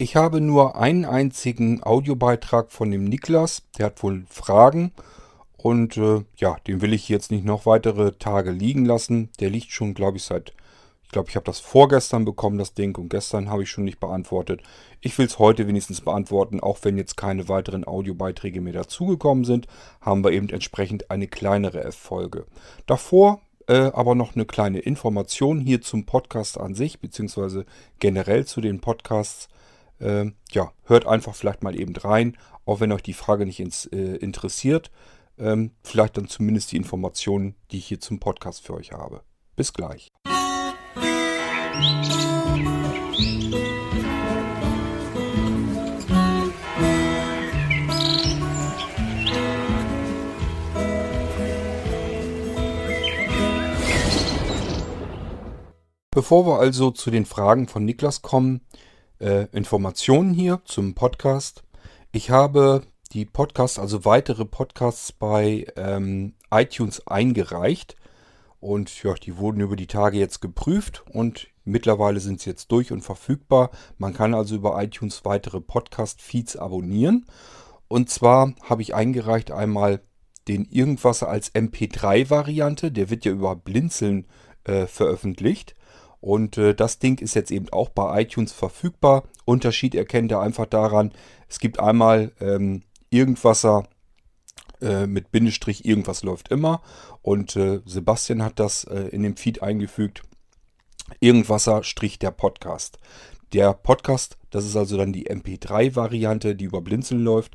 Ich habe nur einen einzigen Audiobeitrag von dem Niklas. Der hat wohl Fragen. Und äh, ja, den will ich jetzt nicht noch weitere Tage liegen lassen. Der liegt schon, glaube ich, seit... Ich glaube, ich habe das vorgestern bekommen, das Ding. Und gestern habe ich schon nicht beantwortet. Ich will es heute wenigstens beantworten. Auch wenn jetzt keine weiteren Audiobeiträge mehr dazugekommen sind, haben wir eben entsprechend eine kleinere F-Folge. Davor äh, aber noch eine kleine Information hier zum Podcast an sich, beziehungsweise generell zu den Podcasts. Ähm, ja, hört einfach vielleicht mal eben rein, auch wenn euch die Frage nicht ins, äh, interessiert. Ähm, vielleicht dann zumindest die Informationen, die ich hier zum Podcast für euch habe. Bis gleich. Bevor wir also zu den Fragen von Niklas kommen, äh, Informationen hier zum Podcast. Ich habe die Podcasts, also weitere Podcasts bei ähm, iTunes eingereicht. Und ja, die wurden über die Tage jetzt geprüft und mittlerweile sind sie jetzt durch und verfügbar. Man kann also über iTunes weitere Podcast-Feeds abonnieren. Und zwar habe ich eingereicht einmal den Irgendwasser als MP3-Variante. Der wird ja über Blinzeln äh, veröffentlicht. Und äh, das Ding ist jetzt eben auch bei iTunes verfügbar. Unterschied erkennt ihr einfach daran, es gibt einmal ähm, Irgendwasser äh, mit Bindestrich, irgendwas läuft immer. Und äh, Sebastian hat das äh, in dem Feed eingefügt. Irgendwasser Strich der Podcast. Der Podcast, das ist also dann die MP3-Variante, die über Blinzeln läuft.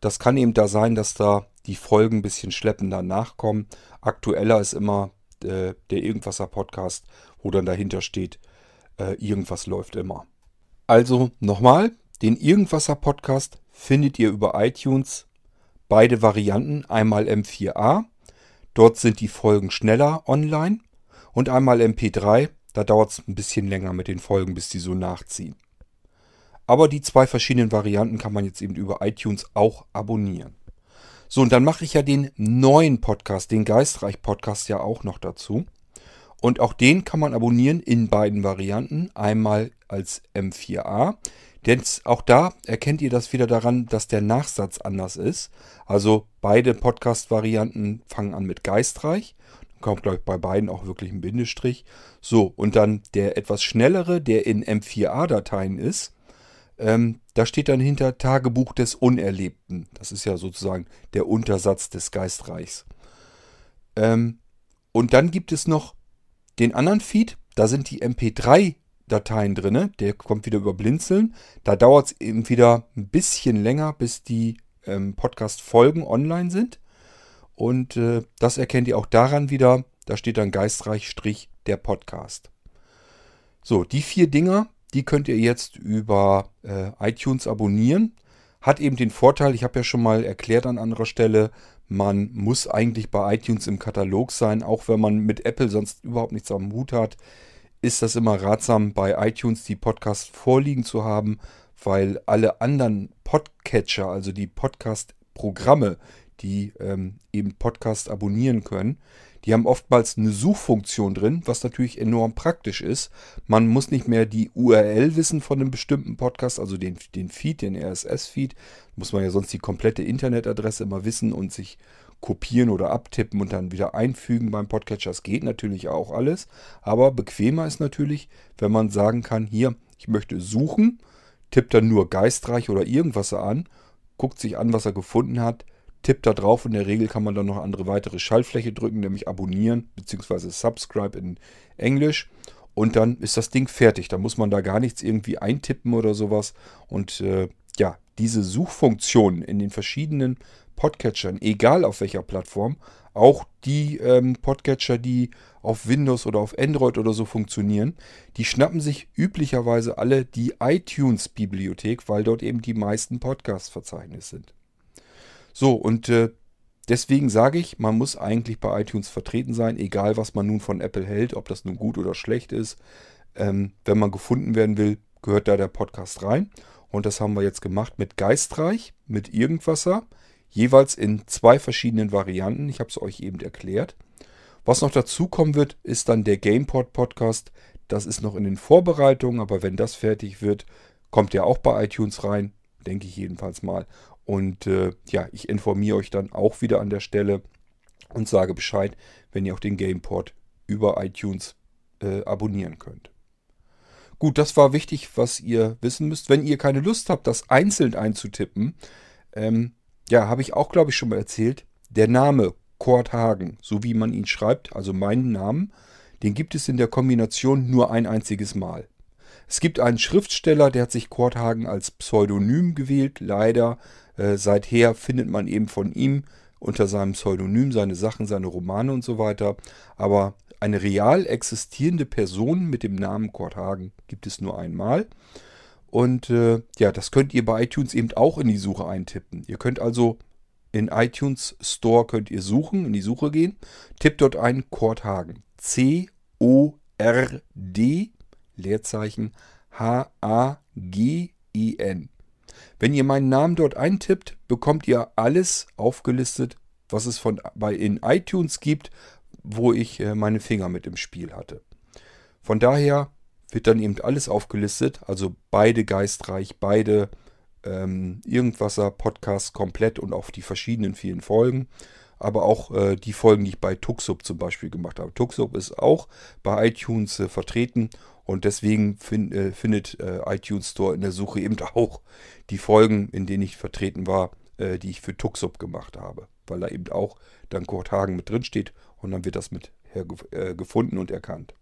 Das kann eben da sein, dass da die Folgen ein bisschen schleppender nachkommen. Aktueller ist immer äh, der Irgendwasser Podcast, wo dann dahinter steht, äh, irgendwas läuft immer. Also nochmal, den Irgendwasser Podcast findet ihr über iTunes. Beide Varianten, einmal M4A, dort sind die Folgen schneller online und einmal MP3, da dauert es ein bisschen länger mit den Folgen, bis die so nachziehen. Aber die zwei verschiedenen Varianten kann man jetzt eben über iTunes auch abonnieren. So, und dann mache ich ja den neuen Podcast, den Geistreich Podcast ja auch noch dazu. Und auch den kann man abonnieren in beiden Varianten. Einmal als M4A. Denn auch da erkennt ihr das wieder daran, dass der Nachsatz anders ist. Also beide Podcast-Varianten fangen an mit Geistreich. Dann kommt, glaube ich, bei beiden auch wirklich ein Bindestrich. So, und dann der etwas schnellere, der in M4A-Dateien ist. Ähm, da steht dann hinter Tagebuch des Unerlebten. Das ist ja sozusagen der Untersatz des Geistreichs. Ähm, und dann gibt es noch den anderen Feed. Da sind die MP3-Dateien drin. Der kommt wieder über Blinzeln. Da dauert es eben wieder ein bisschen länger, bis die ähm, Podcast-Folgen online sind. Und äh, das erkennt ihr auch daran wieder. Da steht dann Geistreich Strich der Podcast. So, die vier Dinger, die könnt ihr jetzt über äh, iTunes abonnieren. Hat eben den Vorteil, ich habe ja schon mal erklärt an anderer Stelle, man muss eigentlich bei iTunes im Katalog sein, auch wenn man mit Apple sonst überhaupt nichts am Hut hat, ist das immer ratsam, bei iTunes die Podcasts vorliegen zu haben, weil alle anderen Podcatcher, also die Podcast-Programme, die ähm, eben Podcast abonnieren können, die haben oftmals eine Suchfunktion drin, was natürlich enorm praktisch ist. Man muss nicht mehr die URL wissen von einem bestimmten Podcast, also den, den Feed, den RSS-Feed. Muss man ja sonst die komplette Internetadresse immer wissen und sich kopieren oder abtippen und dann wieder einfügen beim Podcatcher. Das geht natürlich auch alles. Aber bequemer ist natürlich, wenn man sagen kann, hier, ich möchte suchen, tippt dann nur geistreich oder irgendwas an, guckt sich an, was er gefunden hat, tippt da drauf. In der Regel kann man dann noch andere weitere Schaltfläche drücken, nämlich abonnieren bzw. subscribe in Englisch. Und dann ist das Ding fertig. Da muss man da gar nichts irgendwie eintippen oder sowas. Und äh, ja, diese Suchfunktion in den verschiedenen Podcatchern, egal auf welcher Plattform, auch die ähm, Podcatcher, die auf Windows oder auf Android oder so funktionieren, die schnappen sich üblicherweise alle die iTunes-Bibliothek, weil dort eben die meisten Podcast-Verzeichnisse sind. So, und äh, deswegen sage ich, man muss eigentlich bei iTunes vertreten sein, egal was man nun von Apple hält, ob das nun gut oder schlecht ist. Ähm, wenn man gefunden werden will, gehört da der Podcast rein. Und das haben wir jetzt gemacht mit Geistreich, mit Irgendwasser, jeweils in zwei verschiedenen Varianten. Ich habe es euch eben erklärt. Was noch dazu kommen wird, ist dann der GamePod Podcast. Das ist noch in den Vorbereitungen, aber wenn das fertig wird, kommt der auch bei iTunes rein, denke ich jedenfalls mal. Und äh, ja, ich informiere euch dann auch wieder an der Stelle und sage Bescheid, wenn ihr auch den Gameport über iTunes äh, abonnieren könnt. Gut, das war wichtig, was ihr wissen müsst. Wenn ihr keine Lust habt, das einzeln einzutippen, ähm, ja, habe ich auch, glaube ich, schon mal erzählt, der Name Kurt Hagen, so wie man ihn schreibt, also meinen Namen, den gibt es in der Kombination nur ein einziges Mal. Es gibt einen Schriftsteller, der hat sich Kurt Hagen als Pseudonym gewählt. Leider äh, seither findet man eben von ihm unter seinem Pseudonym seine Sachen, seine Romane und so weiter. Aber eine real existierende Person mit dem Namen Kurt Hagen gibt es nur einmal. Und äh, ja, das könnt ihr bei iTunes eben auch in die Suche eintippen. Ihr könnt also in iTunes Store könnt ihr suchen, in die Suche gehen. Tippt dort ein Kurt Hagen. C-O-R-D, Leerzeichen, H-A-G-E-N. Wenn ihr meinen Namen dort eintippt, bekommt ihr alles aufgelistet, was es von, bei, in iTunes gibt, wo ich äh, meine Finger mit im Spiel hatte. Von daher wird dann eben alles aufgelistet, also beide Geistreich, beide ähm, Irgendwasser Podcasts komplett und auch die verschiedenen vielen Folgen, aber auch äh, die Folgen, die ich bei Tuxub zum Beispiel gemacht habe. Tuxub ist auch bei iTunes äh, vertreten und deswegen fin äh, findet äh, iTunes Store in der Suche eben auch die Folgen, in denen ich vertreten war, äh, die ich für Tuxub gemacht habe, weil da eben auch dann Kurt Hagen mit drin steht und dann wird das mit äh, gefunden und erkannt.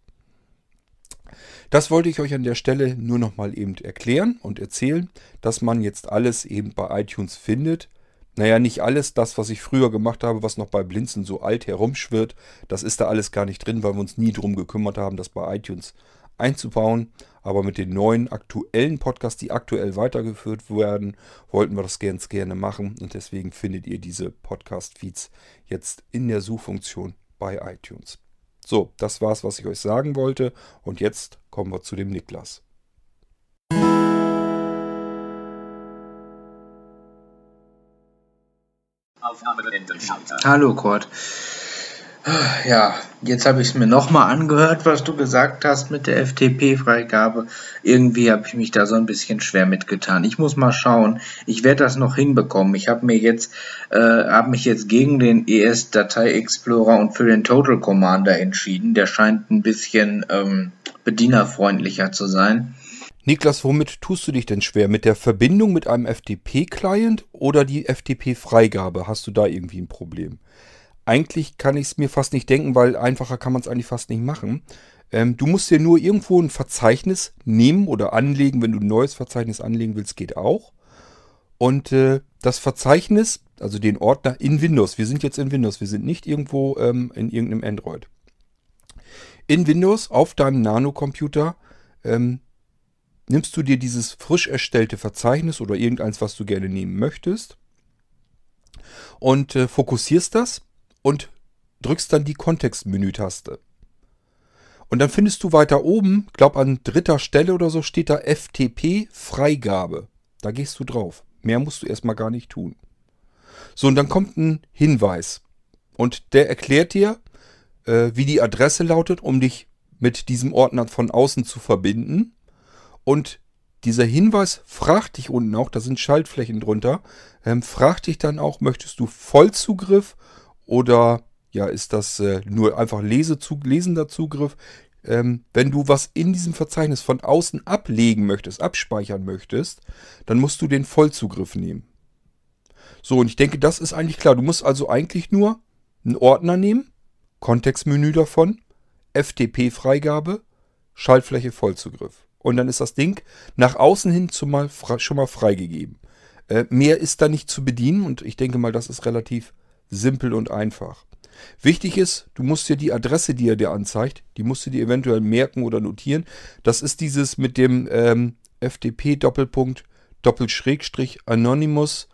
Das wollte ich euch an der Stelle nur nochmal eben erklären und erzählen, dass man jetzt alles eben bei iTunes findet. Naja, nicht alles, das, was ich früher gemacht habe, was noch bei Blinzen so alt herumschwirrt, das ist da alles gar nicht drin, weil wir uns nie drum gekümmert haben, das bei iTunes einzubauen. Aber mit den neuen aktuellen Podcasts, die aktuell weitergeführt werden, wollten wir das ganz gerne machen. Und deswegen findet ihr diese Podcast-Feeds jetzt in der Suchfunktion bei iTunes. So, das war's, was ich euch sagen wollte. Und jetzt kommen wir zu dem Niklas. Hallo Kurt. Ja, jetzt habe ich es mir nochmal angehört, was du gesagt hast mit der FTP-Freigabe. Irgendwie habe ich mich da so ein bisschen schwer mitgetan. Ich muss mal schauen. Ich werde das noch hinbekommen. Ich habe mir jetzt, äh, habe mich jetzt gegen den ES-Datei-Explorer und für den Total Commander entschieden. Der scheint ein bisschen ähm, bedienerfreundlicher zu sein. Niklas, womit tust du dich denn schwer? Mit der Verbindung mit einem FTP-Client oder die FTP-Freigabe? Hast du da irgendwie ein Problem? eigentlich kann ich es mir fast nicht denken, weil einfacher kann man es eigentlich fast nicht machen. Ähm, du musst dir nur irgendwo ein Verzeichnis nehmen oder anlegen. Wenn du ein neues Verzeichnis anlegen willst, geht auch. Und äh, das Verzeichnis, also den Ordner in Windows, wir sind jetzt in Windows, wir sind nicht irgendwo ähm, in irgendeinem Android. In Windows auf deinem Nano-Computer ähm, nimmst du dir dieses frisch erstellte Verzeichnis oder irgendeins, was du gerne nehmen möchtest und äh, fokussierst das und drückst dann die Kontextmenü-Taste. Und dann findest du weiter oben, glaub an dritter Stelle oder so, steht da FTP Freigabe. Da gehst du drauf. Mehr musst du erstmal gar nicht tun. So, und dann kommt ein Hinweis. Und der erklärt dir, äh, wie die Adresse lautet, um dich mit diesem Ordner von außen zu verbinden. Und dieser Hinweis fragt dich unten auch, da sind Schaltflächen drunter, ähm, fragt dich dann auch, möchtest du Vollzugriff oder ja, ist das äh, nur einfach Lesezug, lesender Zugriff? Ähm, wenn du was in diesem Verzeichnis von außen ablegen möchtest, abspeichern möchtest, dann musst du den Vollzugriff nehmen. So, und ich denke, das ist eigentlich klar. Du musst also eigentlich nur einen Ordner nehmen, Kontextmenü davon, FTP-Freigabe, Schaltfläche Vollzugriff. Und dann ist das Ding nach außen hin zumal schon mal freigegeben. Äh, mehr ist da nicht zu bedienen und ich denke mal, das ist relativ simpel und einfach. Wichtig ist, du musst dir die Adresse, die er dir anzeigt, die musst du dir eventuell merken oder notieren. Das ist dieses mit dem ähm, FTP Doppelpunkt Doppelschrägstrich Anonymous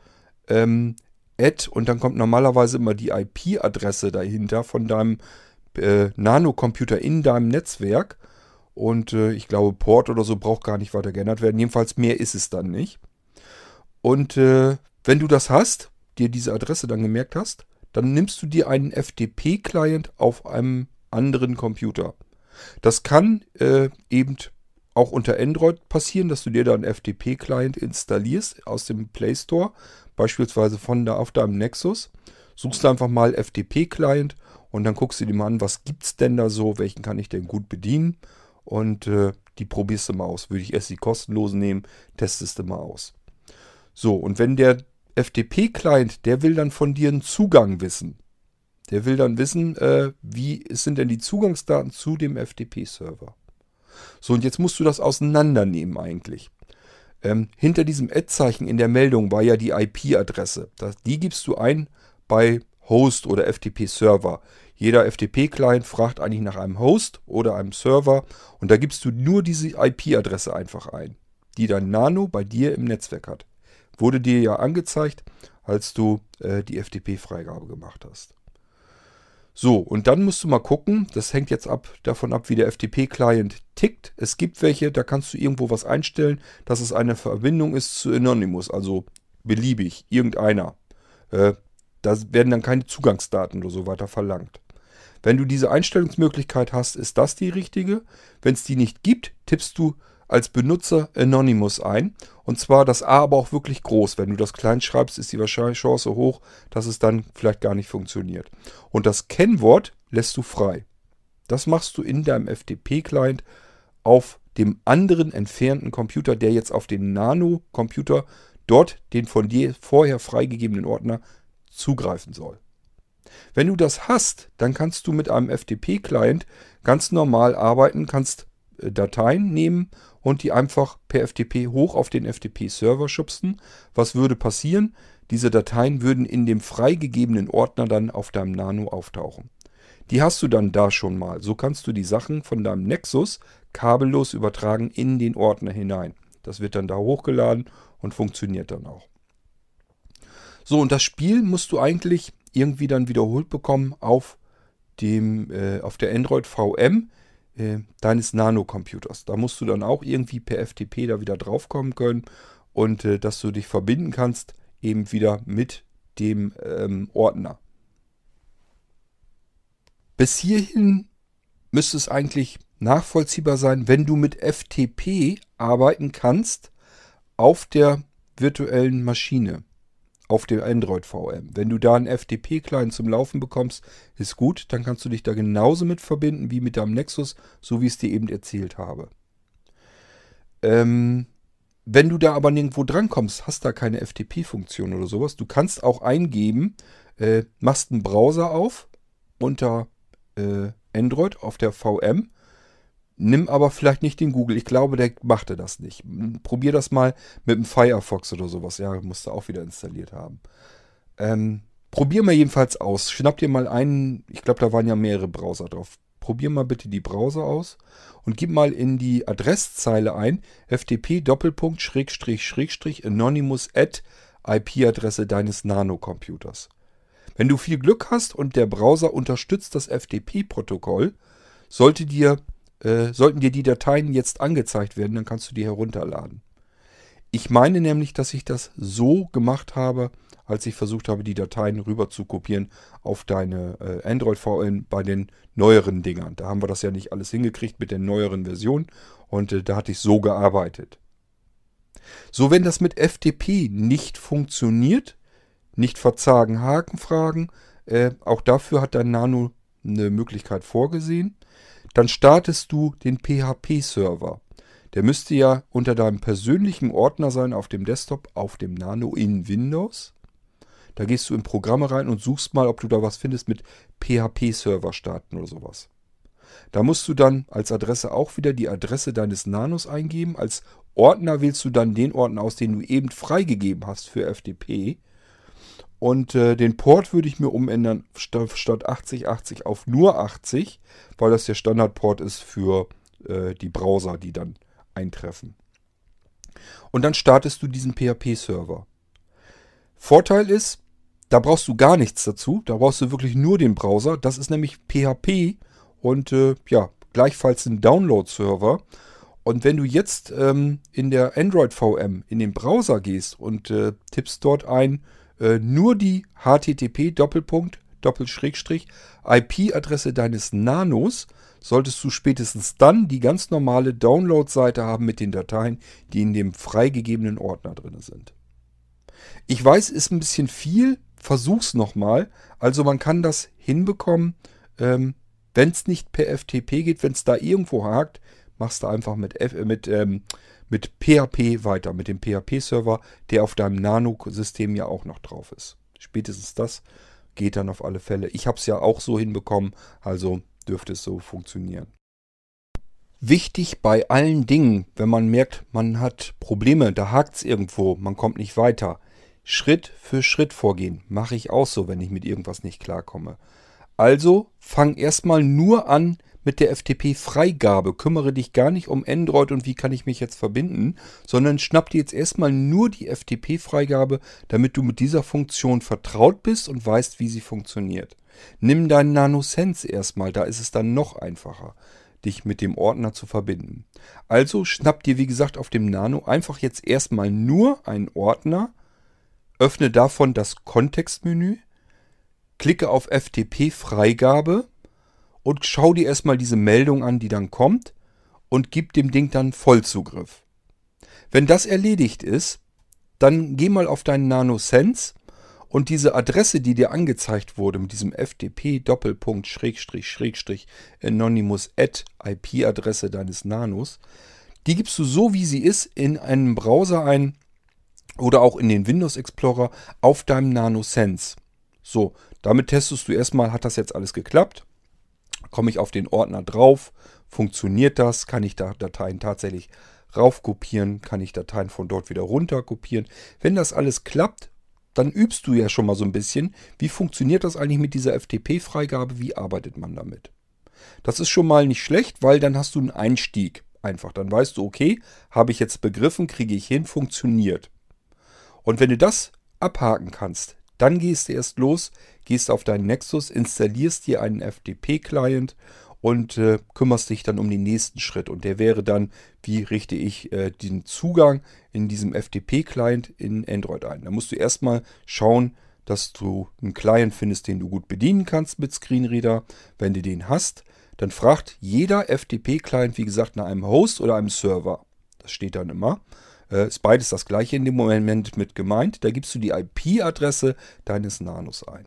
ähm, Ad und dann kommt normalerweise immer die IP-Adresse dahinter von deinem äh, Nano-Computer in deinem Netzwerk. Und äh, ich glaube, Port oder so braucht gar nicht weiter geändert werden. Jedenfalls mehr ist es dann nicht. Und äh, wenn du das hast, dir diese Adresse dann gemerkt hast, dann nimmst du dir einen FTP-Client auf einem anderen Computer. Das kann äh, eben auch unter Android passieren, dass du dir da einen FTP-Client installierst aus dem Play Store, beispielsweise von da auf deinem Nexus. Suchst einfach mal FTP-Client und dann guckst du dir mal an, was gibt es denn da so, welchen kann ich denn gut bedienen und äh, die probierst du mal aus. Würde ich erst die kostenlosen nehmen, testest du mal aus. So, und wenn der FTP-Client, der will dann von dir einen Zugang wissen. Der will dann wissen, äh, wie sind denn die Zugangsdaten zu dem FTP-Server. So, und jetzt musst du das auseinandernehmen eigentlich. Ähm, hinter diesem Ad-Zeichen in der Meldung war ja die IP-Adresse. Die gibst du ein bei Host oder FTP-Server. Jeder FTP-Client fragt eigentlich nach einem Host oder einem Server und da gibst du nur diese IP-Adresse einfach ein, die dein Nano bei dir im Netzwerk hat. Wurde dir ja angezeigt, als du äh, die FTP-Freigabe gemacht hast. So, und dann musst du mal gucken, das hängt jetzt ab, davon ab, wie der FTP-Client tickt. Es gibt welche, da kannst du irgendwo was einstellen, dass es eine Verbindung ist zu Anonymous, also beliebig, irgendeiner. Äh, da werden dann keine Zugangsdaten oder so weiter verlangt. Wenn du diese Einstellungsmöglichkeit hast, ist das die richtige. Wenn es die nicht gibt, tippst du als Benutzer Anonymous ein. Und zwar das A aber auch wirklich groß. Wenn du das klein schreibst, ist die Chance hoch, dass es dann vielleicht gar nicht funktioniert. Und das Kennwort lässt du frei. Das machst du in deinem FTP-Client auf dem anderen entfernten Computer, der jetzt auf den Nano-Computer dort den von dir vorher freigegebenen Ordner zugreifen soll. Wenn du das hast, dann kannst du mit einem FTP-Client ganz normal arbeiten, kannst äh, Dateien nehmen und die einfach per FTP hoch auf den FTP-Server schubsen. Was würde passieren? Diese Dateien würden in dem freigegebenen Ordner dann auf deinem Nano auftauchen. Die hast du dann da schon mal. So kannst du die Sachen von deinem Nexus kabellos übertragen in den Ordner hinein. Das wird dann da hochgeladen und funktioniert dann auch. So, und das Spiel musst du eigentlich irgendwie dann wiederholt bekommen auf dem, äh, auf der Android VM äh, deines Nano-Computers. Da musst du dann auch irgendwie per FTP da wieder draufkommen können und äh, dass du dich verbinden kannst eben wieder mit dem ähm, Ordner. Bis hierhin müsste es eigentlich nachvollziehbar sein, wenn du mit FTP arbeiten kannst auf der virtuellen Maschine auf dem Android VM. Wenn du da einen FTP-Client zum Laufen bekommst, ist gut, dann kannst du dich da genauso mit verbinden wie mit deinem Nexus, so wie ich es dir eben erzählt habe. Ähm, wenn du da aber nirgendwo drankommst, hast da keine FTP-Funktion oder sowas. Du kannst auch eingeben, äh, machst einen Browser auf unter äh, Android auf der VM Nimm aber vielleicht nicht den Google. Ich glaube, der machte das nicht. Probier das mal mit dem Firefox oder sowas. Ja, musst du auch wieder installiert haben. Ähm, probier mal jedenfalls aus. Schnapp dir mal einen, ich glaube, da waren ja mehrere Browser drauf. Probier mal bitte die Browser aus und gib mal in die Adresszeile ein ftp Anonymous at IP-Adresse deines Nano-Computers. Wenn du viel Glück hast und der Browser unterstützt das FTP-Protokoll, sollte dir äh, sollten dir die Dateien jetzt angezeigt werden, dann kannst du die herunterladen. Ich meine nämlich, dass ich das so gemacht habe, als ich versucht habe, die Dateien rüber zu kopieren auf deine äh, Android VM bei den neueren Dingern. Da haben wir das ja nicht alles hingekriegt mit der neueren Version und äh, da hatte ich so gearbeitet. So, wenn das mit FTP nicht funktioniert, nicht verzagen, Hakenfragen, äh, auch dafür hat dein Nano eine Möglichkeit vorgesehen dann startest du den PHP-Server. Der müsste ja unter deinem persönlichen Ordner sein auf dem Desktop, auf dem Nano in Windows. Da gehst du in Programme rein und suchst mal, ob du da was findest mit PHP-Server starten oder sowas. Da musst du dann als Adresse auch wieder die Adresse deines Nanos eingeben. Als Ordner wählst du dann den Ordner aus, den du eben freigegeben hast für FTP. Und äh, den Port würde ich mir umändern statt, statt 8080 auf nur 80, weil das der Standardport ist für äh, die Browser, die dann eintreffen. Und dann startest du diesen PHP-Server. Vorteil ist, da brauchst du gar nichts dazu. Da brauchst du wirklich nur den Browser. Das ist nämlich PHP und äh, ja, gleichfalls ein Download-Server. Und wenn du jetzt ähm, in der Android VM in den Browser gehst und äh, tippst dort ein äh, nur die HTTP Doppelpunkt Doppelschrägstrich IP-Adresse deines Nanos, solltest du spätestens dann die ganz normale Download-Seite haben mit den Dateien, die in dem freigegebenen Ordner drin sind. Ich weiß, ist ein bisschen viel, versuch's nochmal. Also man kann das hinbekommen, ähm, wenn es nicht per FTP geht, wenn es da irgendwo hakt, machst du einfach mit, F, äh, mit, ähm, mit PHP weiter, mit dem PHP-Server, der auf deinem Nano-System ja auch noch drauf ist. Spätestens das geht dann auf alle Fälle. Ich habe es ja auch so hinbekommen, also dürfte es so funktionieren. Wichtig bei allen Dingen, wenn man merkt, man hat Probleme, da hakt es irgendwo, man kommt nicht weiter. Schritt für Schritt vorgehen. Mache ich auch so, wenn ich mit irgendwas nicht klarkomme. Also fang erstmal nur an mit der FTP-Freigabe. Kümmere dich gar nicht um Android und wie kann ich mich jetzt verbinden, sondern schnapp dir jetzt erstmal nur die FTP-Freigabe, damit du mit dieser Funktion vertraut bist und weißt, wie sie funktioniert. Nimm deinen NanoSense erstmal, da ist es dann noch einfacher, dich mit dem Ordner zu verbinden. Also schnapp dir, wie gesagt, auf dem Nano einfach jetzt erstmal nur einen Ordner, öffne davon das Kontextmenü, klicke auf FTP-Freigabe und schau dir erstmal diese Meldung an, die dann kommt und gib dem Ding dann Vollzugriff. Wenn das erledigt ist, dann geh mal auf deinen NanoSense und diese Adresse, die dir angezeigt wurde mit diesem FTP Doppelpunkt Schrägstrich Schrägstrich Anonymous at IP-Adresse deines Nanos, die gibst du so wie sie ist in einen Browser ein oder auch in den Windows Explorer auf deinem NanoSense. So, damit testest du erstmal, hat das jetzt alles geklappt? Komme ich auf den Ordner drauf? Funktioniert das? Kann ich da Dateien tatsächlich raufkopieren? Kann ich Dateien von dort wieder runter kopieren? Wenn das alles klappt, dann übst du ja schon mal so ein bisschen, wie funktioniert das eigentlich mit dieser FTP-Freigabe? Wie arbeitet man damit? Das ist schon mal nicht schlecht, weil dann hast du einen Einstieg. Einfach, dann weißt du, okay, habe ich jetzt begriffen, kriege ich hin, funktioniert. Und wenn du das abhaken kannst, dann gehst du erst los, gehst auf deinen Nexus, installierst dir einen FTP-Client und äh, kümmerst dich dann um den nächsten Schritt. Und der wäre dann, wie richte ich äh, den Zugang in diesem FTP-Client in Android ein. Da musst du erstmal schauen, dass du einen Client findest, den du gut bedienen kannst mit Screenreader. Wenn du den hast, dann fragt jeder FTP-Client, wie gesagt, nach einem Host oder einem Server. Das steht dann immer. Äh, ist beides das gleiche in dem Moment mit gemeint. Da gibst du die IP-Adresse deines Nanos ein.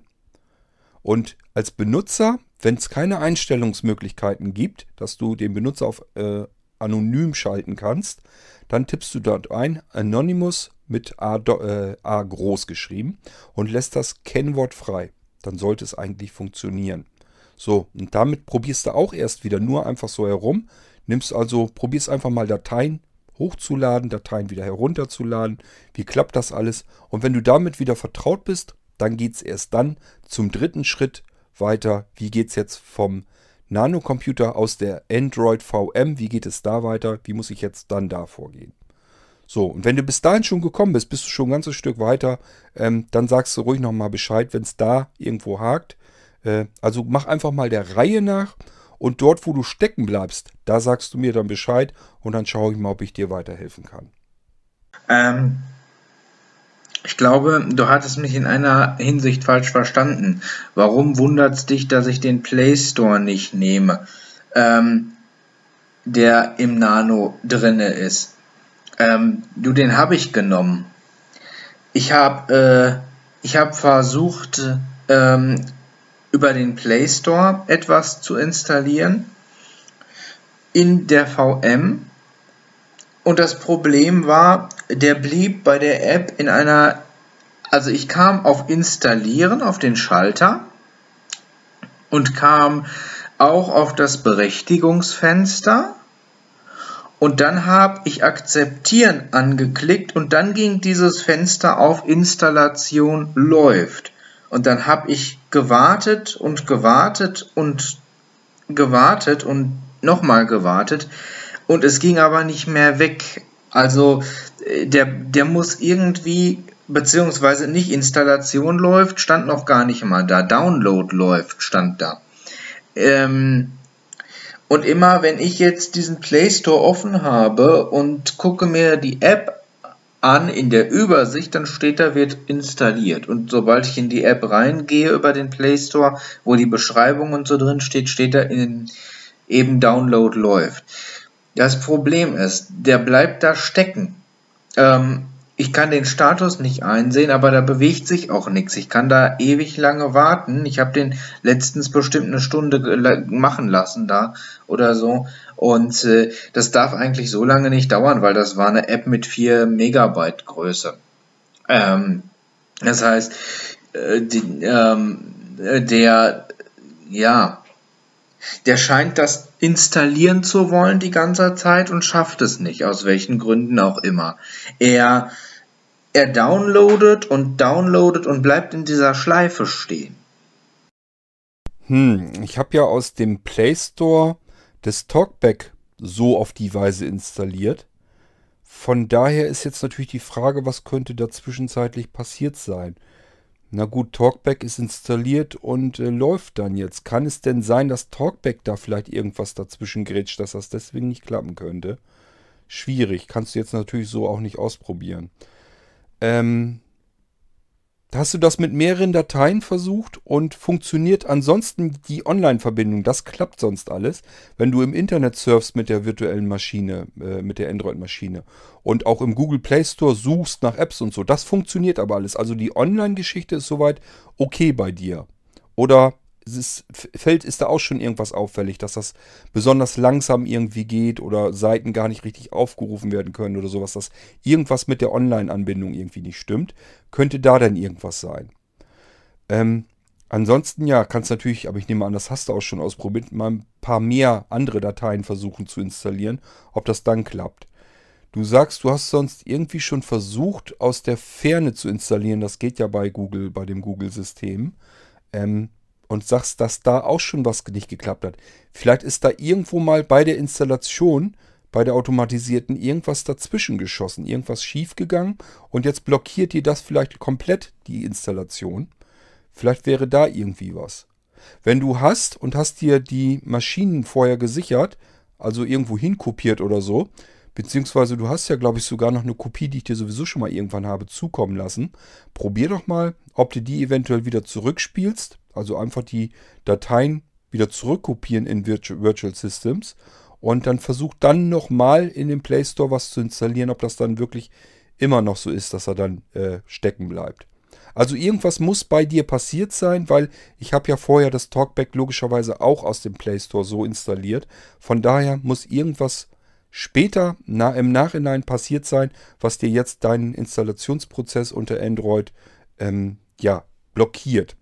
Und als Benutzer, wenn es keine Einstellungsmöglichkeiten gibt, dass du den Benutzer auf äh, anonym schalten kannst, dann tippst du dort ein Anonymous mit A, äh, A groß geschrieben und lässt das Kennwort frei. Dann sollte es eigentlich funktionieren. So, und damit probierst du auch erst wieder nur einfach so herum. Nimmst also, probierst einfach mal Dateien hochzuladen, Dateien wieder herunterzuladen. Wie klappt das alles? Und wenn du damit wieder vertraut bist, dann geht es erst dann zum dritten Schritt weiter. Wie geht es jetzt vom Nanocomputer aus der Android VM? Wie geht es da weiter? Wie muss ich jetzt dann da vorgehen? So, und wenn du bis dahin schon gekommen bist, bist du schon ein ganzes Stück weiter, ähm, dann sagst du ruhig nochmal Bescheid, wenn es da irgendwo hakt. Äh, also mach einfach mal der Reihe nach und dort, wo du stecken bleibst, da sagst du mir dann Bescheid und dann schaue ich mal, ob ich dir weiterhelfen kann. Ähm, ich glaube, du hattest mich in einer Hinsicht falsch verstanden. Warum wundert es dich, dass ich den Play Store nicht nehme, ähm, der im Nano drinne ist? Ähm, du, den habe ich genommen. Ich habe äh, hab versucht, ähm, über den Play Store etwas zu installieren in der VM. Und das Problem war, der blieb bei der App in einer, also ich kam auf Installieren auf den Schalter und kam auch auf das Berechtigungsfenster und dann habe ich Akzeptieren angeklickt und dann ging dieses Fenster auf Installation läuft. Und dann habe ich gewartet und gewartet und gewartet und nochmal gewartet. Und es ging aber nicht mehr weg. Also äh, der, der muss irgendwie, beziehungsweise nicht Installation läuft, stand noch gar nicht mal da. Download läuft, stand da. Ähm, und immer wenn ich jetzt diesen Play Store offen habe und gucke mir die App an in der Übersicht, dann steht da, wird installiert. Und sobald ich in die App reingehe über den Play Store, wo die Beschreibung und so drin steht, steht da in, eben Download läuft. Das Problem ist, der bleibt da stecken. Ähm, ich kann den Status nicht einsehen, aber da bewegt sich auch nichts. Ich kann da ewig lange warten. Ich habe den letztens bestimmt eine Stunde machen lassen da oder so. Und äh, das darf eigentlich so lange nicht dauern, weil das war eine App mit 4 Megabyte Größe. Ähm, das heißt, äh, die, ähm, der, ja, der scheint das installieren zu wollen die ganze Zeit und schafft es nicht, aus welchen Gründen auch immer. Er er downloadet und downloadet und bleibt in dieser Schleife stehen. Hm, ich habe ja aus dem Play Store das Talkback so auf die Weise installiert. Von daher ist jetzt natürlich die Frage, was könnte da zwischenzeitlich passiert sein? Na gut, Talkback ist installiert und äh, läuft dann jetzt. Kann es denn sein, dass Talkback da vielleicht irgendwas dazwischen grätscht, dass das deswegen nicht klappen könnte? Schwierig, kannst du jetzt natürlich so auch nicht ausprobieren. Ähm, hast du das mit mehreren Dateien versucht und funktioniert ansonsten die Online-Verbindung? Das klappt sonst alles, wenn du im Internet surfst mit der virtuellen Maschine, äh, mit der Android-Maschine und auch im Google Play Store suchst nach Apps und so. Das funktioniert aber alles. Also die Online-Geschichte ist soweit okay bei dir. Oder ist, fällt, ist da auch schon irgendwas auffällig, dass das besonders langsam irgendwie geht oder Seiten gar nicht richtig aufgerufen werden können oder sowas, dass irgendwas mit der Online-Anbindung irgendwie nicht stimmt. Könnte da denn irgendwas sein? Ähm, ansonsten ja, kannst natürlich, aber ich nehme an, das hast du auch schon ausprobiert, mal ein paar mehr andere Dateien versuchen zu installieren, ob das dann klappt. Du sagst, du hast sonst irgendwie schon versucht, aus der Ferne zu installieren. Das geht ja bei Google, bei dem Google-System. Ähm, und sagst, dass da auch schon was nicht geklappt hat. Vielleicht ist da irgendwo mal bei der Installation, bei der automatisierten, irgendwas dazwischen geschossen, irgendwas schiefgegangen und jetzt blockiert dir das vielleicht komplett die Installation. Vielleicht wäre da irgendwie was. Wenn du hast und hast dir die Maschinen vorher gesichert, also irgendwo hinkopiert oder so, beziehungsweise du hast ja, glaube ich, sogar noch eine Kopie, die ich dir sowieso schon mal irgendwann habe zukommen lassen. Probier doch mal, ob du die eventuell wieder zurückspielst also einfach die Dateien wieder zurückkopieren in Virtual Systems und dann versucht dann nochmal in dem Play Store was zu installieren, ob das dann wirklich immer noch so ist, dass er dann äh, stecken bleibt. Also irgendwas muss bei dir passiert sein, weil ich habe ja vorher das Talkback logischerweise auch aus dem Play Store so installiert. Von daher muss irgendwas später na, im Nachhinein passiert sein, was dir jetzt deinen Installationsprozess unter Android ähm, ja, blockiert.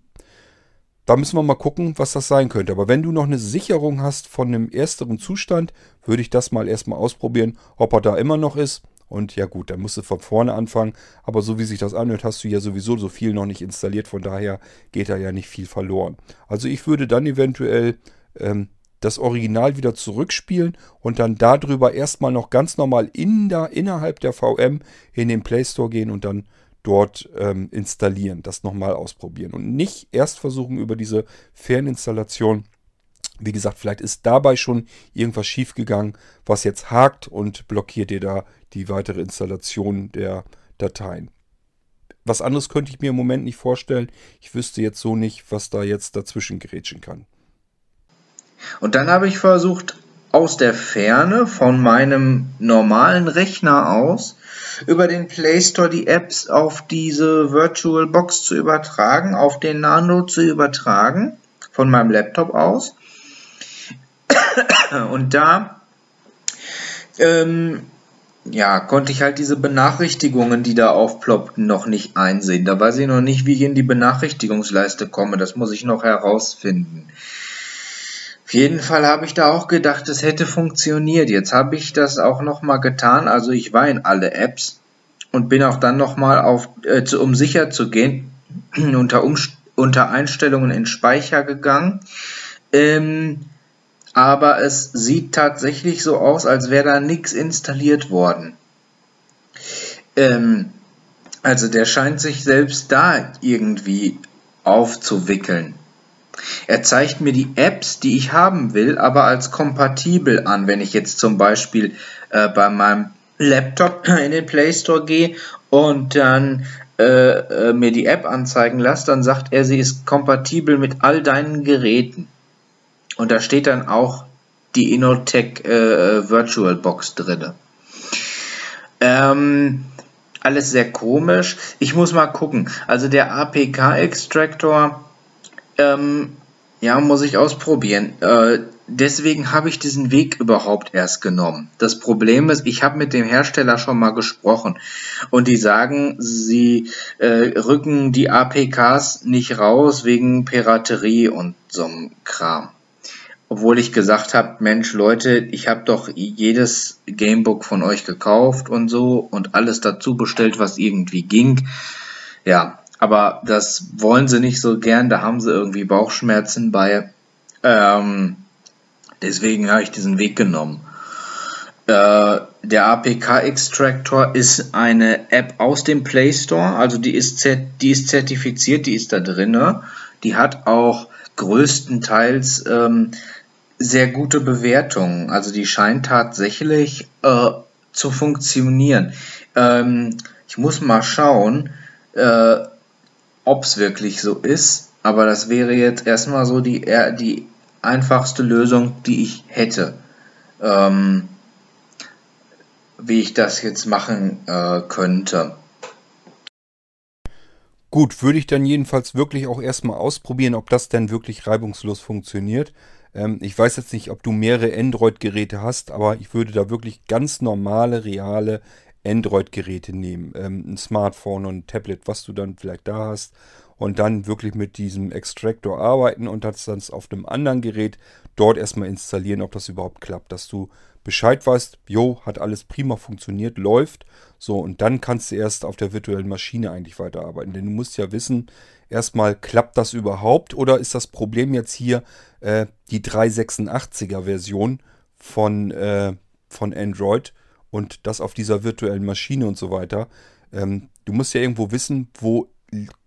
Da müssen wir mal gucken, was das sein könnte. Aber wenn du noch eine Sicherung hast von einem ersteren Zustand, würde ich das mal erstmal ausprobieren, ob er da immer noch ist. Und ja gut, dann musst du von vorne anfangen. Aber so wie sich das anhört, hast du ja sowieso so viel noch nicht installiert. Von daher geht da ja nicht viel verloren. Also ich würde dann eventuell ähm, das Original wieder zurückspielen und dann darüber erstmal noch ganz normal in der, innerhalb der VM in den Play Store gehen und dann dort ähm, installieren, das nochmal ausprobieren und nicht erst versuchen über diese Ferninstallation. Wie gesagt, vielleicht ist dabei schon irgendwas schiefgegangen, was jetzt hakt und blockiert dir da die weitere Installation der Dateien. Was anderes könnte ich mir im Moment nicht vorstellen. Ich wüsste jetzt so nicht, was da jetzt dazwischen gerätschen kann. Und dann habe ich versucht, aus der Ferne von meinem normalen Rechner aus über den Play Store die Apps auf diese Virtual Box zu übertragen, auf den Nano zu übertragen, von meinem Laptop aus. Und da ähm, ja, konnte ich halt diese Benachrichtigungen, die da aufploppten, noch nicht einsehen. Da weiß ich noch nicht, wie ich in die Benachrichtigungsleiste komme. Das muss ich noch herausfinden. Auf jeden Fall habe ich da auch gedacht, es hätte funktioniert. Jetzt habe ich das auch nochmal getan. Also ich war in alle Apps und bin auch dann nochmal auf, äh, um sicher zu gehen, unter, Umst unter Einstellungen in Speicher gegangen. Ähm, aber es sieht tatsächlich so aus, als wäre da nichts installiert worden. Ähm, also der scheint sich selbst da irgendwie aufzuwickeln. Er zeigt mir die Apps, die ich haben will, aber als kompatibel an. Wenn ich jetzt zum Beispiel äh, bei meinem Laptop in den Play Store gehe und dann äh, äh, mir die App anzeigen lasse, dann sagt er, sie ist kompatibel mit all deinen Geräten. Und da steht dann auch die Inotech äh, Virtual Box drin. Ähm, alles sehr komisch. Ich muss mal gucken. Also der APK-Extractor, ähm, ja, muss ich ausprobieren. Äh, deswegen habe ich diesen Weg überhaupt erst genommen. Das Problem ist, ich habe mit dem Hersteller schon mal gesprochen und die sagen, sie äh, rücken die APKs nicht raus wegen Piraterie und so einem Kram. Obwohl ich gesagt habe, Mensch Leute, ich habe doch jedes Gamebook von euch gekauft und so und alles dazu bestellt, was irgendwie ging. Ja, aber das wollen sie nicht so gern, da haben sie irgendwie Bauchschmerzen bei. Ähm, deswegen habe ich diesen Weg genommen. Äh, der APK-Extractor ist eine App aus dem Play Store, also die ist, die ist zertifiziert, die ist da drinne. Die hat auch größtenteils ähm, sehr gute Bewertungen. Also die scheint tatsächlich äh, zu funktionieren. Ähm, ich muss mal schauen, äh, ob es wirklich so ist. Aber das wäre jetzt erstmal so die, die einfachste Lösung, die ich hätte. Ähm, wie ich das jetzt machen äh, könnte. Gut, würde ich dann jedenfalls wirklich auch erstmal ausprobieren, ob das denn wirklich reibungslos funktioniert. Ähm, ich weiß jetzt nicht, ob du mehrere Android-Geräte hast, aber ich würde da wirklich ganz normale, reale Android-Geräte nehmen. Ähm, ein Smartphone und ein Tablet, was du dann vielleicht da hast. Und dann wirklich mit diesem Extractor arbeiten und das dann auf einem anderen Gerät dort erstmal installieren, ob das überhaupt klappt. Dass du Bescheid weißt, jo, hat alles prima funktioniert, läuft. So, und dann kannst du erst auf der virtuellen Maschine eigentlich weiterarbeiten. Denn du musst ja wissen, erstmal, klappt das überhaupt oder ist das Problem jetzt hier äh, die 386er Version von, äh, von Android und das auf dieser virtuellen Maschine und so weiter. Ähm, du musst ja irgendwo wissen, wo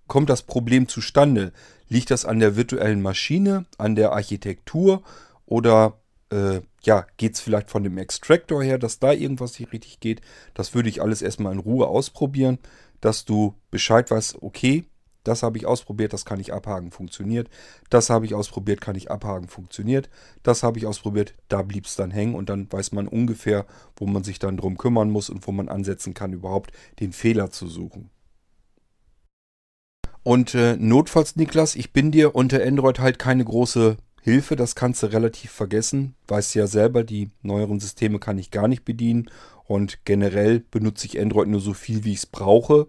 kommt das Problem zustande. Liegt das an der virtuellen Maschine, an der Architektur oder äh, ja, geht es vielleicht von dem Extractor her, dass da irgendwas nicht richtig geht? Das würde ich alles erstmal in Ruhe ausprobieren, dass du Bescheid weißt, okay, das habe ich ausprobiert, das kann ich abhaken, funktioniert. Das habe ich ausprobiert, kann ich abhaken, funktioniert. Das habe ich ausprobiert, da blieb es dann hängen und dann weiß man ungefähr, wo man sich dann drum kümmern muss und wo man ansetzen kann, überhaupt den Fehler zu suchen. Und äh, notfalls, Niklas, ich bin dir unter Android halt keine große Hilfe, das kannst du relativ vergessen. Weißt ja selber, die neueren Systeme kann ich gar nicht bedienen und generell benutze ich Android nur so viel, wie ich es brauche.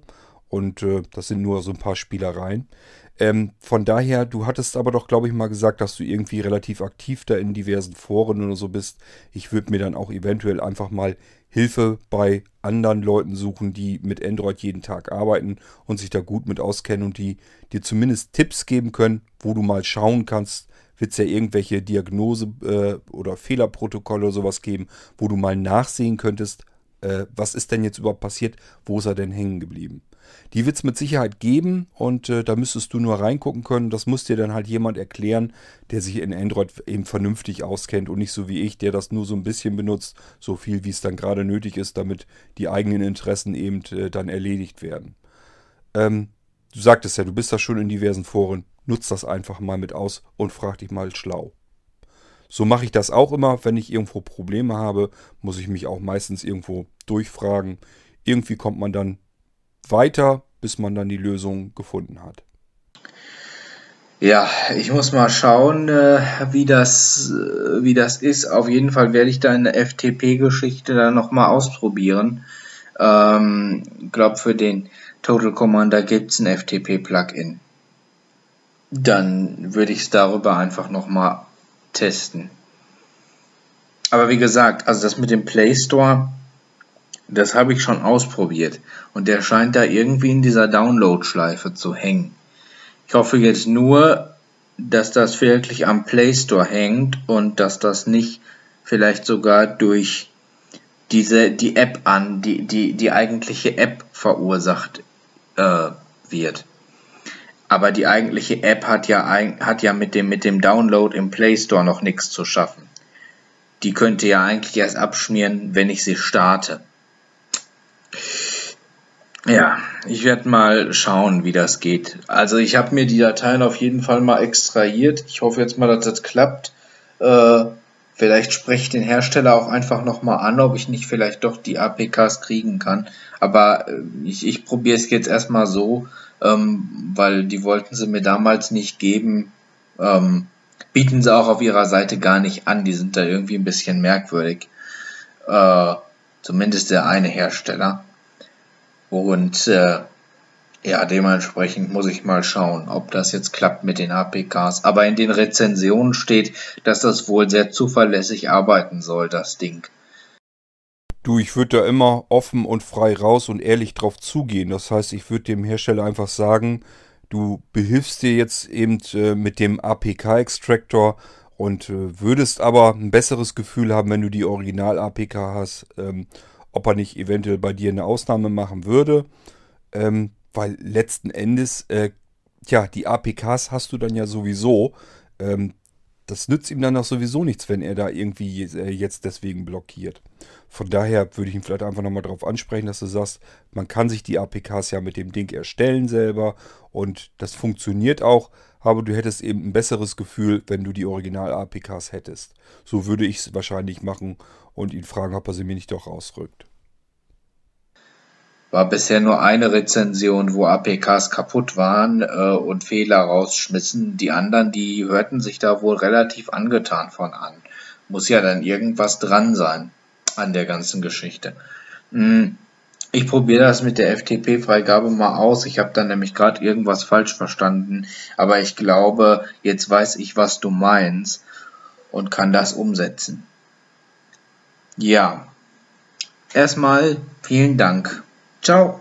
Und äh, das sind nur so ein paar Spielereien. Ähm, von daher, du hattest aber doch, glaube ich, mal gesagt, dass du irgendwie relativ aktiv da in diversen Foren oder so bist. Ich würde mir dann auch eventuell einfach mal Hilfe bei anderen Leuten suchen, die mit Android jeden Tag arbeiten und sich da gut mit auskennen und die dir zumindest Tipps geben können, wo du mal schauen kannst, wird es ja irgendwelche Diagnose- äh, oder Fehlerprotokolle oder sowas geben, wo du mal nachsehen könntest, äh, was ist denn jetzt überhaupt passiert, wo ist er denn hängen geblieben. Die wird es mit Sicherheit geben und äh, da müsstest du nur reingucken können. Das muss dir dann halt jemand erklären, der sich in Android eben vernünftig auskennt und nicht so wie ich, der das nur so ein bisschen benutzt, so viel wie es dann gerade nötig ist, damit die eigenen Interessen eben äh, dann erledigt werden. Ähm, du sagtest ja, du bist da schon in diversen Foren. Nutz das einfach mal mit aus und frag dich mal schlau. So mache ich das auch immer, wenn ich irgendwo Probleme habe, muss ich mich auch meistens irgendwo durchfragen. Irgendwie kommt man dann weiter, bis man dann die Lösung gefunden hat. Ja, ich muss mal schauen, äh, wie, das, äh, wie das ist. Auf jeden Fall werde ich deine FTP-Geschichte dann nochmal ausprobieren. Ähm, ich glaube, für den Total Commander gibt es ein FTP-Plugin. Dann würde ich es darüber einfach nochmal testen. Aber wie gesagt, also das mit dem Play Store, das habe ich schon ausprobiert und der scheint da irgendwie in dieser Download-Schleife zu hängen. Ich hoffe jetzt nur, dass das wirklich am Play Store hängt und dass das nicht vielleicht sogar durch diese die App an, die die die eigentliche App verursacht äh, wird. Aber die eigentliche App hat ja hat ja mit dem mit dem Download im Play Store noch nichts zu schaffen. Die könnte ja eigentlich erst abschmieren, wenn ich sie starte. Ja, ich werde mal schauen, wie das geht. Also ich habe mir die Dateien auf jeden Fall mal extrahiert. Ich hoffe jetzt mal, dass das klappt. Äh, Vielleicht spreche ich den Hersteller auch einfach nochmal an, ob ich nicht vielleicht doch die APKs kriegen kann. Aber äh, ich, ich probiere es jetzt erstmal so, ähm, weil die wollten sie mir damals nicht geben. Ähm, bieten sie auch auf ihrer Seite gar nicht an. Die sind da irgendwie ein bisschen merkwürdig. Äh, zumindest der eine Hersteller. Und äh, ja, dementsprechend muss ich mal schauen, ob das jetzt klappt mit den APKs. Aber in den Rezensionen steht, dass das wohl sehr zuverlässig arbeiten soll, das Ding. Du, ich würde da immer offen und frei raus und ehrlich drauf zugehen. Das heißt, ich würde dem Hersteller einfach sagen, du behilfst dir jetzt eben äh, mit dem APK-Extractor und äh, würdest aber ein besseres Gefühl haben, wenn du die Original-APK hast, ähm, ob er nicht eventuell bei dir eine Ausnahme machen würde. Ähm, weil letzten Endes, äh, ja, die APKs hast du dann ja sowieso. Ähm, das nützt ihm dann auch sowieso nichts, wenn er da irgendwie äh, jetzt deswegen blockiert. Von daher würde ich ihn vielleicht einfach nochmal darauf ansprechen, dass du sagst, man kann sich die APKs ja mit dem Ding erstellen selber und das funktioniert auch, aber du hättest eben ein besseres Gefühl, wenn du die Original-APKs hättest. So würde ich es wahrscheinlich machen und ihn fragen, ob er sie mir nicht doch rausrückt. War bisher nur eine Rezension, wo APKs kaputt waren äh, und Fehler rausschmissen. Die anderen, die hörten sich da wohl relativ angetan von an. Muss ja dann irgendwas dran sein an der ganzen Geschichte. Hm, ich probiere das mit der FTP-Freigabe mal aus. Ich habe da nämlich gerade irgendwas falsch verstanden. Aber ich glaube, jetzt weiß ich, was du meinst und kann das umsetzen. Ja. Erstmal vielen Dank. Ciao.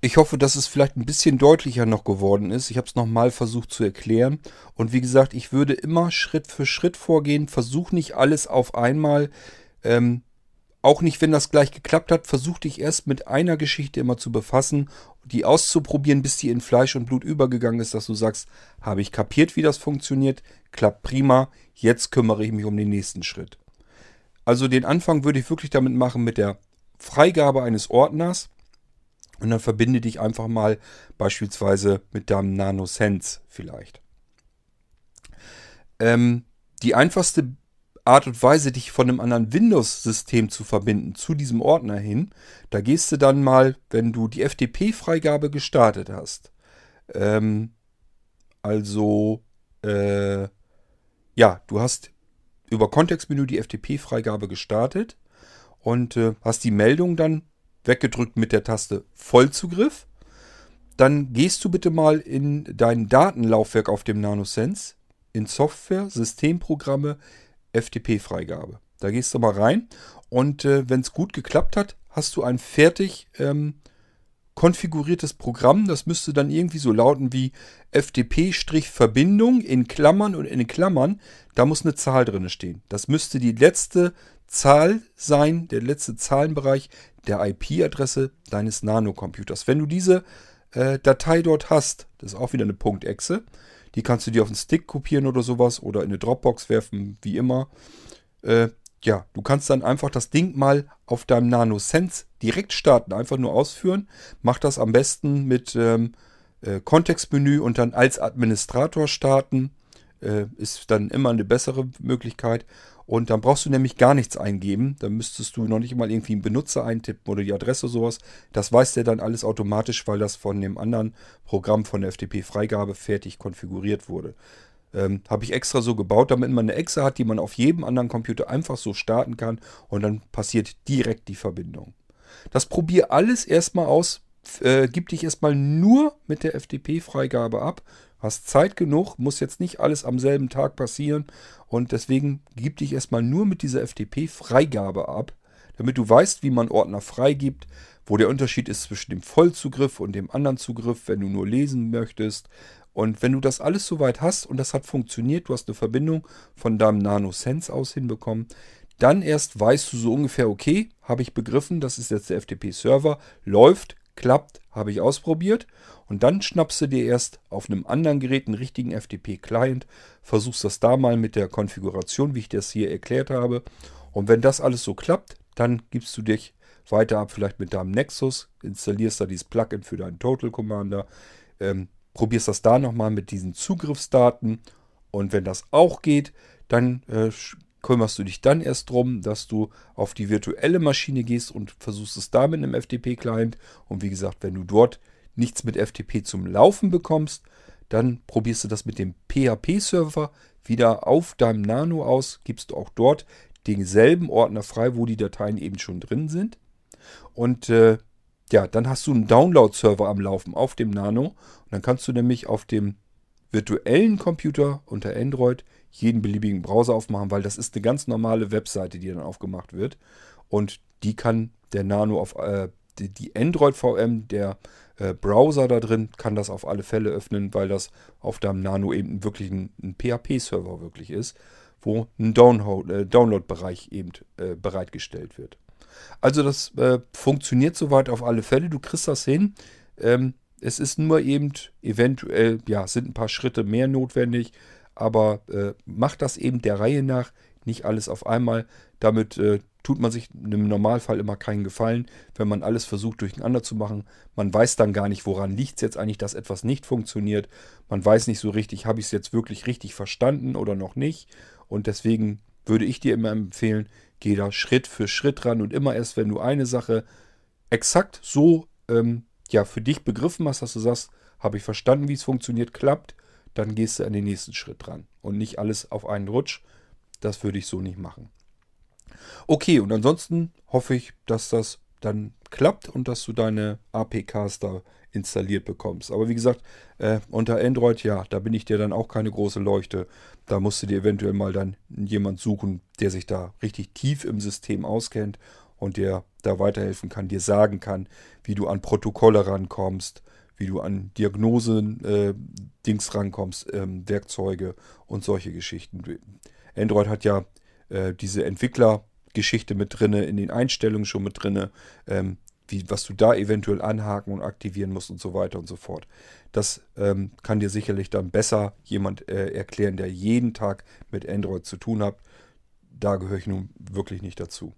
Ich hoffe, dass es vielleicht ein bisschen deutlicher noch geworden ist. Ich habe es nochmal versucht zu erklären. Und wie gesagt, ich würde immer Schritt für Schritt vorgehen. Versuch nicht alles auf einmal. Ähm, auch nicht, wenn das gleich geklappt hat, versuch dich erst mit einer Geschichte immer zu befassen, die auszuprobieren, bis die in Fleisch und Blut übergegangen ist, dass du sagst, habe ich kapiert, wie das funktioniert, klappt prima, jetzt kümmere ich mich um den nächsten Schritt. Also den Anfang würde ich wirklich damit machen mit der Freigabe eines Ordners und dann verbinde dich einfach mal beispielsweise mit deinem NanoSense vielleicht. Ähm, die einfachste Art und Weise, dich von einem anderen Windows-System zu verbinden zu diesem Ordner hin, da gehst du dann mal, wenn du die FTP-Freigabe gestartet hast. Ähm, also, äh, ja, du hast über Kontextmenü die FTP-Freigabe gestartet und äh, hast die Meldung dann weggedrückt mit der Taste Vollzugriff. Dann gehst du bitte mal in dein Datenlaufwerk auf dem NanoSense, in Software, Systemprogramme, FTP-Freigabe. Da gehst du mal rein und äh, wenn es gut geklappt hat, hast du ein fertig ähm, konfiguriertes Programm. Das müsste dann irgendwie so lauten wie FTP-Verbindung in Klammern und in Klammern. Da muss eine Zahl drin stehen. Das müsste die letzte Zahl sein, der letzte Zahlenbereich der IP-Adresse deines Nano-Computers. Wenn du diese äh, Datei dort hast, das ist auch wieder eine .exe, die kannst du dir auf einen Stick kopieren oder sowas oder in eine Dropbox werfen, wie immer. Äh, ja, du kannst dann einfach das Ding mal auf deinem Nano Sense direkt starten, einfach nur ausführen. Mach das am besten mit ähm, äh, Kontextmenü und dann als Administrator starten. Äh, ist dann immer eine bessere Möglichkeit. Und dann brauchst du nämlich gar nichts eingeben. Dann müsstest du noch nicht mal irgendwie einen Benutzer eintippen oder die Adresse sowas. Das weiß der dann alles automatisch, weil das von dem anderen Programm von der FTP-Freigabe fertig konfiguriert wurde. Ähm, Habe ich extra so gebaut, damit man eine Exe hat, die man auf jedem anderen Computer einfach so starten kann und dann passiert direkt die Verbindung. Das probier alles erstmal aus. Äh, gib dich erstmal nur mit der FTP-Freigabe ab Hast Zeit genug, muss jetzt nicht alles am selben Tag passieren und deswegen gib dich erstmal nur mit dieser FTP-Freigabe ab, damit du weißt, wie man Ordner freigibt, wo der Unterschied ist zwischen dem Vollzugriff und dem anderen Zugriff, wenn du nur lesen möchtest. Und wenn du das alles soweit hast und das hat funktioniert, du hast eine Verbindung von deinem Nano Sense aus hinbekommen, dann erst weißt du so ungefähr, okay, habe ich begriffen, das ist jetzt der FTP-Server, läuft, klappt, habe ich ausprobiert. Und dann schnappst du dir erst auf einem anderen Gerät einen richtigen FTP-Client, versuchst das da mal mit der Konfiguration, wie ich das hier erklärt habe. Und wenn das alles so klappt, dann gibst du dich weiter ab, vielleicht mit deinem Nexus, installierst da dieses Plugin für deinen Total Commander, ähm, probierst das da nochmal mit diesen Zugriffsdaten. Und wenn das auch geht, dann äh, kümmerst du dich dann erst drum, dass du auf die virtuelle Maschine gehst und versuchst es da mit einem FTP-Client. Und wie gesagt, wenn du dort nichts mit FTP zum Laufen bekommst, dann probierst du das mit dem PHP-Server wieder auf deinem Nano aus, gibst du auch dort denselben Ordner frei, wo die Dateien eben schon drin sind. Und äh, ja, dann hast du einen Download-Server am Laufen auf dem Nano. Und dann kannst du nämlich auf dem virtuellen Computer unter Android jeden beliebigen Browser aufmachen, weil das ist eine ganz normale Webseite, die dann aufgemacht wird. Und die kann der Nano auf äh, die, die Android VM, der äh, Browser da drin, kann das auf alle Fälle öffnen, weil das auf deinem Nano eben wirklich ein, ein PHP-Server wirklich ist, wo ein äh, Download-Bereich eben äh, bereitgestellt wird. Also das äh, funktioniert soweit auf alle Fälle. Du kriegst das hin. Ähm, es ist nur eben eventuell, ja, sind ein paar Schritte mehr notwendig, aber äh, macht das eben der Reihe nach, nicht alles auf einmal. Damit äh, tut man sich im Normalfall immer keinen Gefallen, wenn man alles versucht durcheinander zu machen. Man weiß dann gar nicht, woran liegt es jetzt eigentlich, dass etwas nicht funktioniert. Man weiß nicht so richtig, habe ich es jetzt wirklich richtig verstanden oder noch nicht. Und deswegen würde ich dir immer empfehlen, geh da Schritt für Schritt ran und immer erst, wenn du eine Sache exakt so ähm, ja, für dich begriffen hast, dass du sagst, habe ich verstanden, wie es funktioniert, klappt, dann gehst du an den nächsten Schritt dran. Und nicht alles auf einen Rutsch. Das würde ich so nicht machen. Okay, und ansonsten hoffe ich, dass das dann klappt und dass du deine APKs da installiert bekommst. Aber wie gesagt, äh, unter Android, ja, da bin ich dir dann auch keine große Leuchte. Da musst du dir eventuell mal dann jemand suchen, der sich da richtig tief im System auskennt und der da weiterhelfen kann, dir sagen kann, wie du an Protokolle rankommst, wie du an Diagnosen-Dings äh, rankommst, ähm, Werkzeuge und solche Geschichten. Android hat ja äh, diese Entwicklergeschichte mit drinne, in den Einstellungen schon mit drinne, ähm, wie, was du da eventuell anhaken und aktivieren musst und so weiter und so fort. Das ähm, kann dir sicherlich dann besser jemand äh, erklären, der jeden Tag mit Android zu tun hat. Da gehöre ich nun wirklich nicht dazu.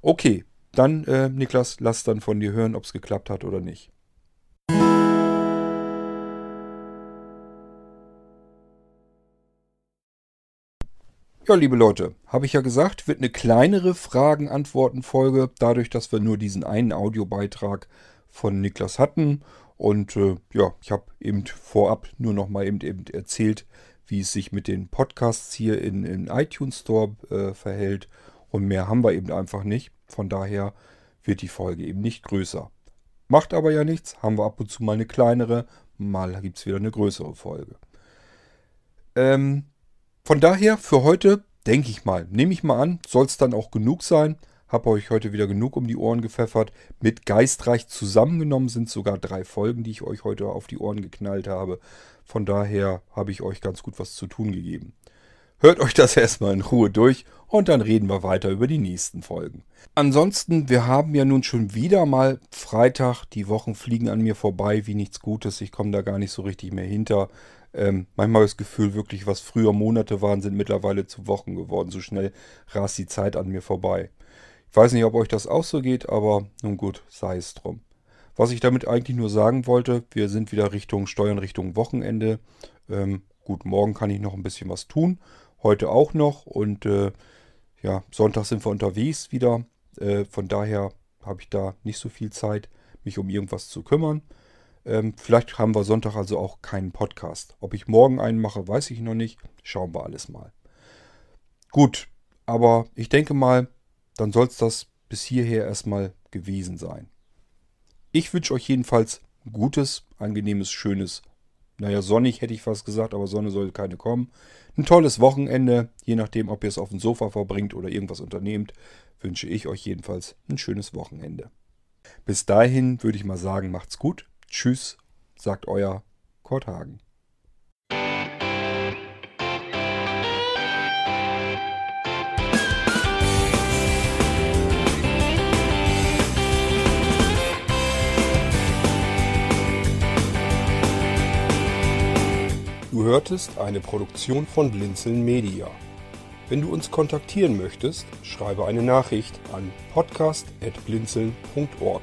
Okay, dann äh, Niklas, lass dann von dir hören, ob es geklappt hat oder nicht. Ja, liebe Leute, habe ich ja gesagt, wird eine kleinere Fragen-Antworten-Folge, dadurch, dass wir nur diesen einen Audiobeitrag von Niklas hatten. Und äh, ja, ich habe eben vorab nur noch mal eben, eben erzählt, wie es sich mit den Podcasts hier in, in iTunes Store äh, verhält. Und mehr haben wir eben einfach nicht. Von daher wird die Folge eben nicht größer. Macht aber ja nichts, haben wir ab und zu mal eine kleinere, mal gibt es wieder eine größere Folge. Ähm, von daher für heute, denke ich mal, nehme ich mal an, soll es dann auch genug sein. Habe euch heute wieder genug um die Ohren gepfeffert. Mit Geistreich zusammengenommen sind sogar drei Folgen, die ich euch heute auf die Ohren geknallt habe. Von daher habe ich euch ganz gut was zu tun gegeben. Hört euch das erstmal in Ruhe durch und dann reden wir weiter über die nächsten Folgen. Ansonsten, wir haben ja nun schon wieder mal Freitag. Die Wochen fliegen an mir vorbei wie nichts Gutes. Ich komme da gar nicht so richtig mehr hinter. Ähm, manchmal das Gefühl, wirklich, was früher Monate waren, sind mittlerweile zu Wochen geworden. So schnell rast die Zeit an mir vorbei. Ich weiß nicht, ob euch das auch so geht, aber nun gut, sei es drum. Was ich damit eigentlich nur sagen wollte, wir sind wieder Richtung Steuern, Richtung Wochenende. Ähm, gut, morgen kann ich noch ein bisschen was tun. Heute auch noch. Und äh, ja, Sonntag sind wir unterwegs wieder. Äh, von daher habe ich da nicht so viel Zeit, mich um irgendwas zu kümmern. Ähm, vielleicht haben wir Sonntag also auch keinen Podcast. Ob ich morgen einen mache, weiß ich noch nicht. Schauen wir alles mal. Gut, aber ich denke mal, dann soll es das bis hierher erstmal gewesen sein. Ich wünsche euch jedenfalls gutes, angenehmes, schönes, naja, sonnig hätte ich fast gesagt, aber Sonne soll keine kommen. Ein tolles Wochenende, je nachdem, ob ihr es auf dem Sofa verbringt oder irgendwas unternehmt, wünsche ich euch jedenfalls ein schönes Wochenende. Bis dahin würde ich mal sagen, macht's gut Tschüss, sagt euer Kurt Hagen. Du hörtest eine Produktion von Blinzeln Media. Wenn du uns kontaktieren möchtest, schreibe eine Nachricht an podcast.blinzeln.org